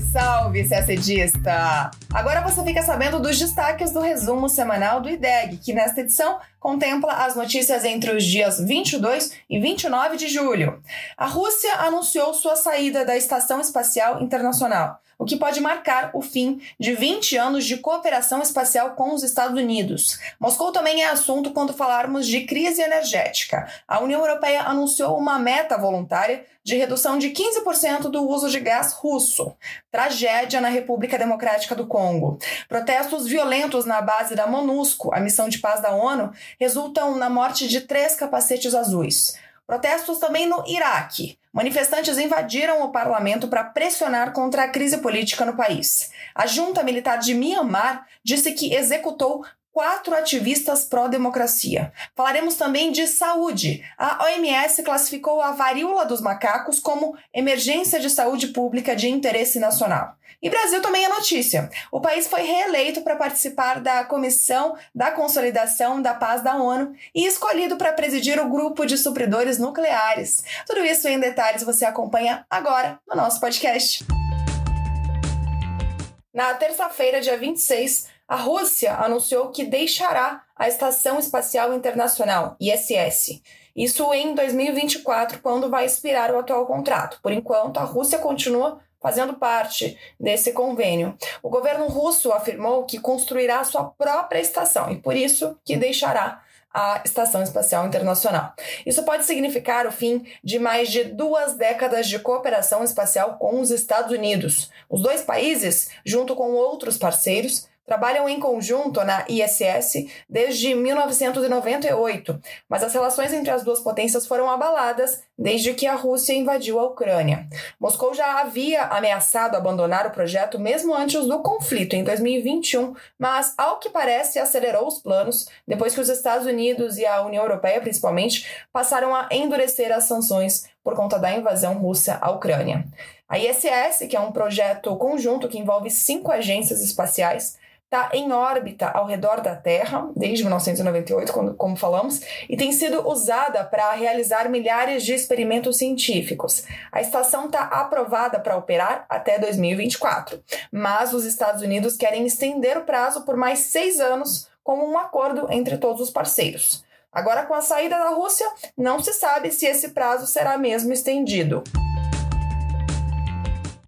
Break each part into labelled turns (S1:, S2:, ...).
S1: Salve, salve, CSDista! Agora você fica sabendo dos destaques do resumo semanal do IDEG, que nesta edição contempla as notícias entre os dias 22 e 29 de julho. A Rússia anunciou sua saída da Estação Espacial Internacional o que pode marcar o fim de 20 anos de cooperação espacial com os Estados Unidos. Moscou também é assunto quando falarmos de crise energética. A União Europeia anunciou uma meta voluntária de redução de 15% do uso de gás russo. Tragédia na República Democrática do Congo. Protestos violentos na base da MONUSCO, a missão de paz da ONU, resultam na morte de três capacetes azuis. Protestos também no Iraque. Manifestantes invadiram o parlamento para pressionar contra a crise política no país. A junta militar de Myanmar disse que executou quatro ativistas pró-democracia. Falaremos também de saúde. A OMS classificou a varíola dos macacos como emergência de saúde pública de interesse nacional. E Brasil também é notícia. O país foi reeleito para participar da Comissão da Consolidação da Paz da ONU e escolhido para presidir o grupo de supridores nucleares. Tudo isso em detalhes você acompanha agora no nosso podcast. Na terça-feira, dia 26, a Rússia anunciou que deixará a Estação Espacial Internacional, ISS. Isso em 2024, quando vai expirar o atual contrato. Por enquanto, a Rússia continua fazendo parte desse convênio. O governo russo afirmou que construirá sua própria estação e por isso que deixará a Estação Espacial Internacional. Isso pode significar o fim de mais de duas décadas de cooperação espacial com os Estados Unidos. Os dois países, junto com outros parceiros, trabalham em conjunto na ISS desde 1998, mas as relações entre as duas potências foram abaladas desde que a Rússia invadiu a Ucrânia. Moscou já havia ameaçado abandonar o projeto mesmo antes do conflito, em 2021, mas, ao que parece, acelerou os planos depois que os Estados Unidos e a União Europeia, principalmente, passaram a endurecer as sanções por conta da invasão russa à Ucrânia. A ISS, que é um projeto conjunto que envolve cinco agências espaciais, está em órbita ao redor da Terra desde 1998, quando, como falamos, e tem sido usada para realizar milhares de experimentos científicos. A estação está aprovada para operar até 2024, mas os Estados Unidos querem estender o prazo por mais seis anos como um acordo entre todos os parceiros. Agora, com a saída da Rússia, não se sabe se esse prazo será mesmo estendido.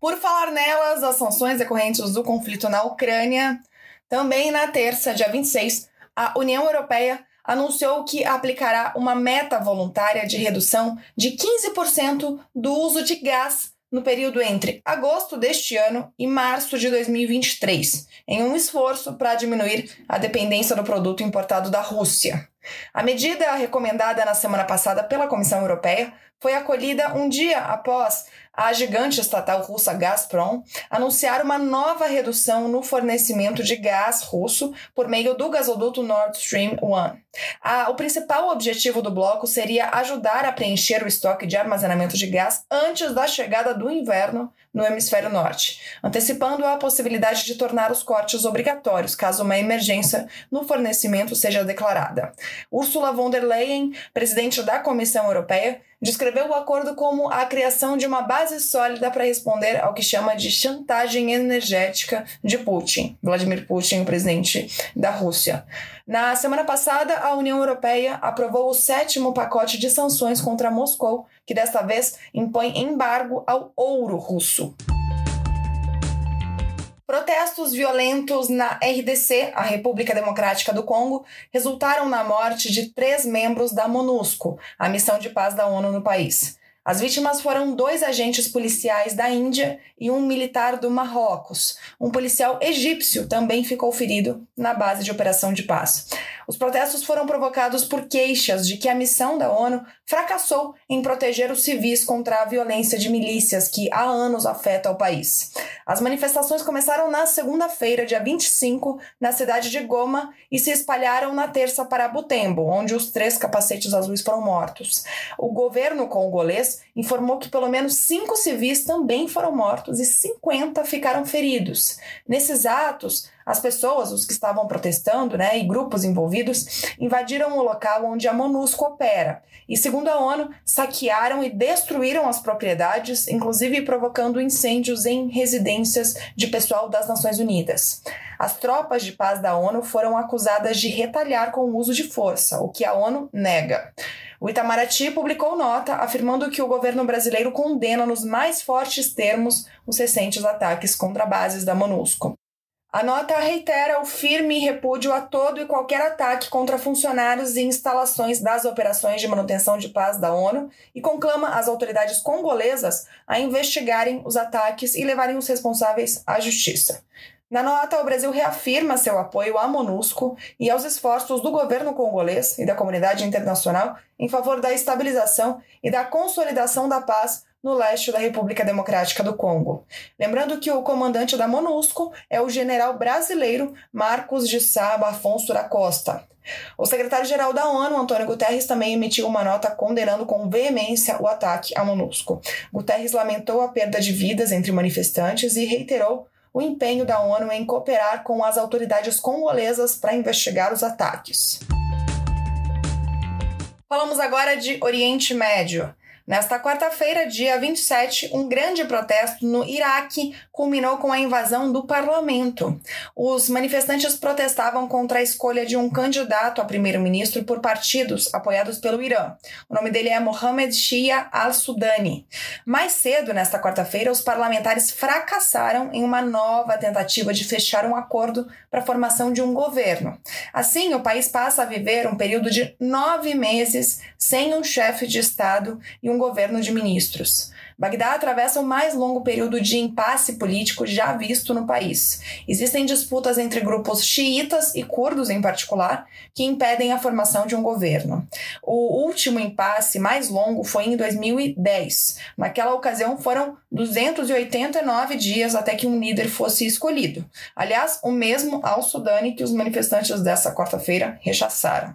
S1: Por falar nelas, as sanções decorrentes do conflito na Ucrânia também na terça, dia 26, a União Europeia anunciou que aplicará uma meta voluntária de redução de 15% do uso de gás no período entre agosto deste ano e março de 2023, em um esforço para diminuir a dependência do produto importado da Rússia. A medida recomendada na semana passada pela Comissão Europeia foi acolhida um dia após a gigante estatal russa Gazprom anunciar uma nova redução no fornecimento de gás russo por meio do gasoduto Nord Stream 1. o principal objetivo do bloco seria ajudar a preencher o estoque de armazenamento de gás antes da chegada do inverno no hemisfério norte, antecipando a possibilidade de tornar os cortes obrigatórios caso uma emergência no fornecimento seja declarada. Ursula von der Leyen, presidente da Comissão Europeia, descreveu o acordo como a criação de uma base sólida para responder ao que chama de chantagem energética de Putin, Vladimir Putin, o presidente da Rússia. Na semana passada, a União Europeia aprovou o sétimo pacote de sanções contra Moscou, que desta vez impõe embargo ao ouro russo. Protestos violentos na RDC, a República Democrática do Congo, resultaram na morte de três membros da MONUSCO, a missão de paz da ONU no país. As vítimas foram dois agentes policiais da Índia e um militar do Marrocos. Um policial egípcio também ficou ferido na base de operação de paz. Os protestos foram provocados por queixas de que a missão da ONU fracassou em proteger os civis contra a violência de milícias que há anos afeta o país. As manifestações começaram na segunda-feira, dia 25, na cidade de Goma e se espalharam na terça para Butembo, onde os três capacetes azuis foram mortos. O governo congolês informou que pelo menos cinco civis também foram mortos e 50 ficaram feridos. Nesses atos, As pessoas, os que estavam protestando, né, e grupos envolvidos, invadiram o local onde a MONUSCO opera e, segundo a ONU, saquearam e destruíram as propriedades, inclusive provocando incêndios em residências de pessoal das Nações Unidas. As tropas de paz da ONU foram acusadas de retalhar com o uso de força, o que a ONU nega. O Itamaraty publicou nota afirmando que o governo brasileiro condena nos mais fortes termos os recentes ataques contra bases da MONUSCO. A nota reitera o firme repúdio a todo e qualquer ataque contra funcionários e instalações das operações de manutenção de paz da ONU e conclama as autoridades congolesas a investigarem os ataques e levarem os responsáveis à justiça. Na nota, o Brasil reafirma seu apoio à MONUSCO e aos esforços do governo congolês e da comunidade internacional em favor da estabilização e da consolidação da paz no leste da República Democrática do Congo. Lembrando que o comandante da MONUSCO é o general brasileiro Marcos de Saba Afonso da Costa. O secretário-geral da ONU, Antônio Guterres, também emitiu uma nota condenando com veemência o ataque à MONUSCO. Guterres lamentou a perda de vidas entre manifestantes e reiterou o empenho da ONU em cooperar com as autoridades congolesas para investigar os ataques. Falamos agora de Oriente Médio. Nesta quarta-feira, dia 27, um grande protesto no Iraque culminou com a invasão do parlamento. Os manifestantes protestavam contra a escolha de um candidato a primeiro-ministro por partidos apoiados pelo Irã. O nome dele é Mohamed Shia al-Sudani. Mais cedo, nesta quarta-feira, os parlamentares fracassaram em uma nova tentativa de fechar um acordo para a formação de um governo. Assim, o país passa a viver um período de nove meses sem um chefe de Estado e um governo de ministros. Bagdá atravessa o mais longo período de impasse político já visto no país. Existem disputas entre grupos xiitas e curdos, em particular, que impedem a formação de um governo. O último impasse mais longo foi em 2010. Naquela ocasião, foram 289 dias até que um líder fosse escolhido. Aliás, o mesmo ao Sudane que os manifestantes dessa quarta-feira rechaçaram.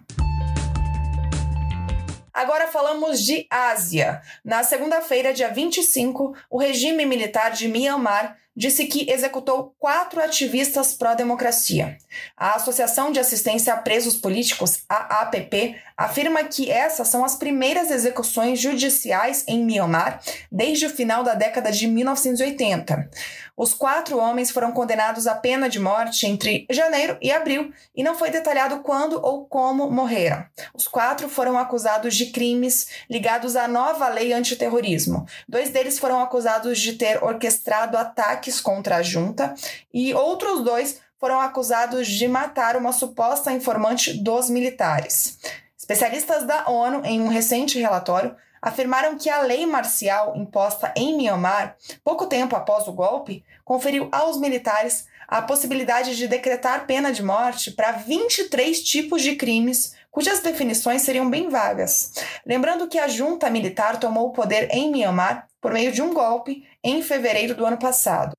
S1: Agora falamos de Ásia. Na segunda-feira, dia 25, o regime militar de Myanmar disse que executou quatro ativistas pró-democracia. A Associação de Assistência a Presos Políticos, APP, afirma que essas são as primeiras execuções judiciais em Myanmar desde o final da década de 1980. Os quatro homens foram condenados à pena de morte entre janeiro e abril e não foi detalhado quando ou como morreram. Os quatro foram acusados de crimes ligados à nova lei antiterrorismo. Dois deles foram acusados de ter orquestrado ataques contra a junta e outros dois foram acusados de matar uma suposta informante dos militares. Especialistas da ONU, em um recente relatório, afirmaram que a lei marcial imposta em Myanmar, pouco tempo após o golpe, conferiu aos militares a possibilidade de decretar pena de morte para 23 tipos de crimes, cujas definições seriam bem vagas. Lembrando que a junta militar tomou o poder em Myanmar por meio de um golpe em fevereiro do ano passado.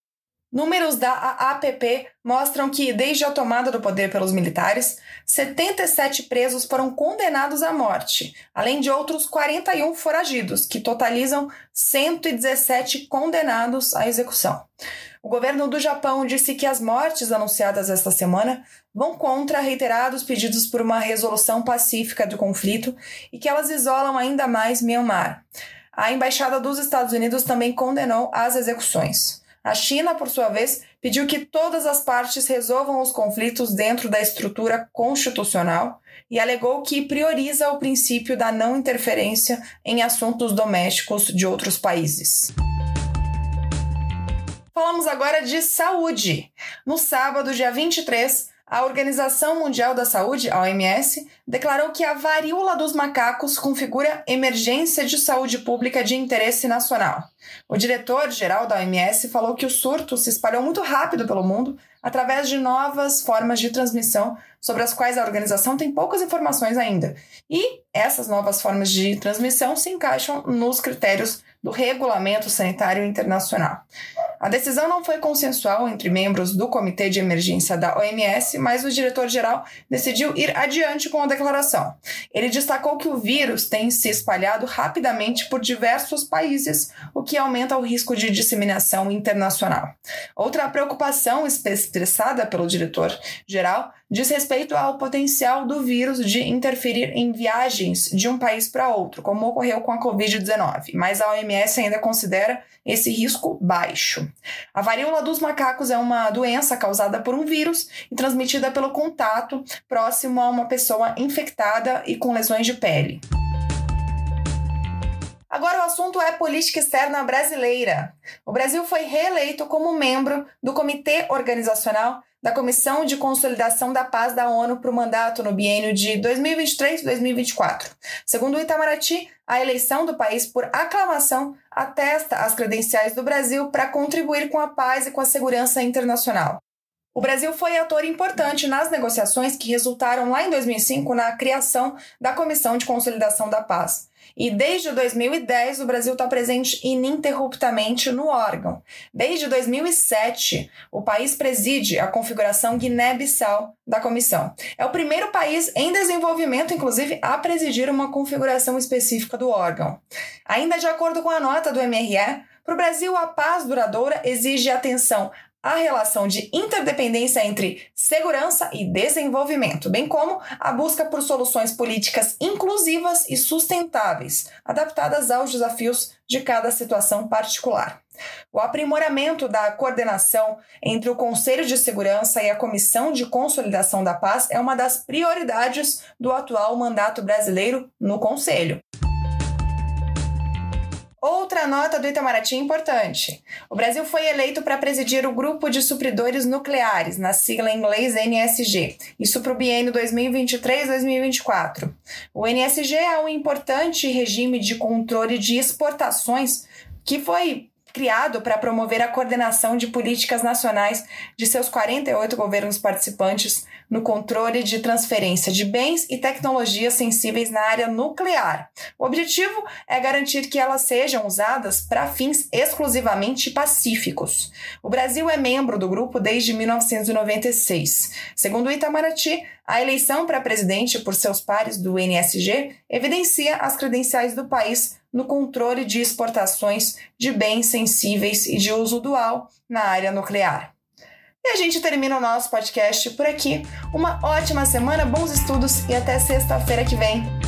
S1: Números da AAPP mostram que, desde a tomada do poder pelos militares, 77 presos foram condenados à morte, além de outros 41 foragidos, que totalizam 117 condenados à execução. O governo do Japão disse que as mortes anunciadas esta semana vão contra reiterados pedidos por uma resolução pacífica do conflito e que elas isolam ainda mais Myanmar. A embaixada dos Estados Unidos também condenou as execuções. A China, por sua vez, pediu que todas as partes resolvam os conflitos dentro da estrutura constitucional e alegou que prioriza o princípio da não interferência em assuntos domésticos de outros países. Falamos agora de saúde. No sábado, dia 23, a Organização Mundial da Saúde, a OMS, declarou que a varíola dos macacos configura emergência de saúde pública de interesse nacional. O diretor-geral da OMS falou que o surto se espalhou muito rápido pelo mundo através de novas formas de transmissão sobre as quais a organização tem poucas informações ainda. E essas novas formas de transmissão se encaixam nos critérios do Regulamento Sanitário Internacional. A decisão não foi consensual entre membros do Comitê de Emergência da OMS, mas o diretor-geral decidiu ir adiante com a declaração. Ele destacou que o vírus tem se espalhado rapidamente por diversos países, o que aumenta o risco de disseminação internacional. Outra preocupação expressada pelo diretor-geral diz respeito ao potencial do vírus de interferir em viagens de um país para outro, como ocorreu com a Covid-19, mas a OMS ainda considera esse risco baixo. A varíola dos macacos é uma doença causada por um vírus e transmitida pelo contato próximo a uma pessoa infectada e com lesões de pele. Agora o assunto é política externa brasileira. O Brasil foi reeleito como membro do Comitê Organizacional da Comissão de Consolidação da Paz da ONU para o mandato no biênio de 2023-2024. Segundo o Itamaraty, a eleição do país por aclamação atesta as credenciais do Brasil para contribuir com a paz e com a segurança internacional. O Brasil foi ator importante nas negociações que resultaram lá em 2005 na criação da Comissão de Consolidação da Paz. E desde 2010 o Brasil está presente ininterruptamente no órgão. Desde 2007, o país preside a configuração Guiné-Bissau da comissão. É o primeiro país em desenvolvimento, inclusive, a presidir uma configuração específica do órgão. Ainda de acordo com a nota do MRE, para o Brasil, a paz duradoura exige atenção a relação de interdependência entre segurança e desenvolvimento, bem como a busca por soluções políticas inclusivas e sustentáveis, adaptadas aos desafios de cada situação particular. O aprimoramento da coordenação entre o Conselho de Segurança e a Comissão de Consolidação da Paz é uma das prioridades do atual mandato brasileiro no Conselho. Outra nota do Itamaraty importante. O Brasil foi eleito para presidir o Grupo de Supridores Nucleares, na sigla em inglês NSG, isso para o biênio 2023-2024. O NSG é um importante regime de controle de exportações que foi criado para promover a coordenação de políticas nacionais de seus 48 governos participantes no controle de transferência de bens e tecnologias sensíveis na área nuclear. O objetivo é garantir que elas sejam usadas para fins exclusivamente pacíficos. O Brasil é membro do grupo desde 1996. Segundo o Itamaraty, a eleição para presidente por seus pares do NSG evidencia as credenciais do país no controle de exportações de bens sensíveis e de uso dual na área nuclear. E a gente termina o nosso podcast por aqui. Uma ótima semana, bons estudos e até sexta-feira que vem.